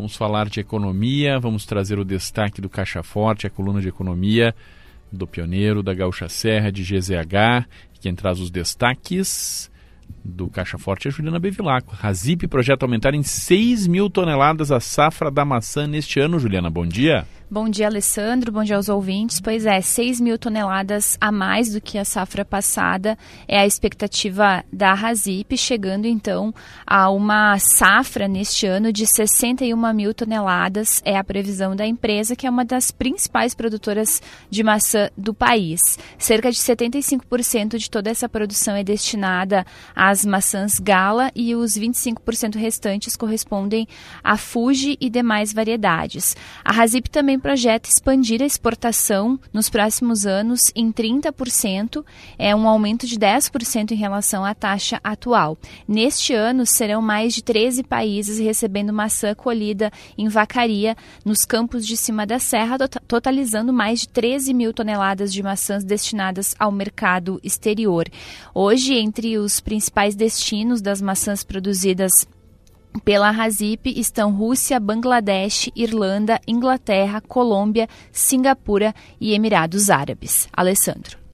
Vamos falar de economia, vamos trazer o destaque do Caixa Forte, a coluna de economia do Pioneiro, da Gaúcha Serra, de GZH. Quem traz os destaques do Caixa Forte é Juliana Bevilacqua. Razip projeta aumentar em 6 mil toneladas a safra da maçã neste ano. Juliana, bom dia. Bom dia, Alessandro. Bom dia aos ouvintes. Pois é, 6 mil toneladas a mais do que a safra passada é a expectativa da Razip, chegando então a uma safra neste ano de 61 mil toneladas. É a previsão da empresa, que é uma das principais produtoras de maçã do país. Cerca de 75% de toda essa produção é destinada às maçãs gala e os 25% restantes correspondem a Fuji e demais variedades. A Razip também projeta expandir a exportação nos próximos anos em 30%, é um aumento de 10% em relação à taxa atual. Neste ano, serão mais de 13 países recebendo maçã colhida em vacaria nos campos de cima da serra, totalizando mais de 13 mil toneladas de maçãs destinadas ao mercado exterior. Hoje, entre os principais destinos das maçãs produzidas pela Razip estão Rússia, Bangladesh, Irlanda, Inglaterra, Colômbia, Singapura e Emirados Árabes. Alessandro.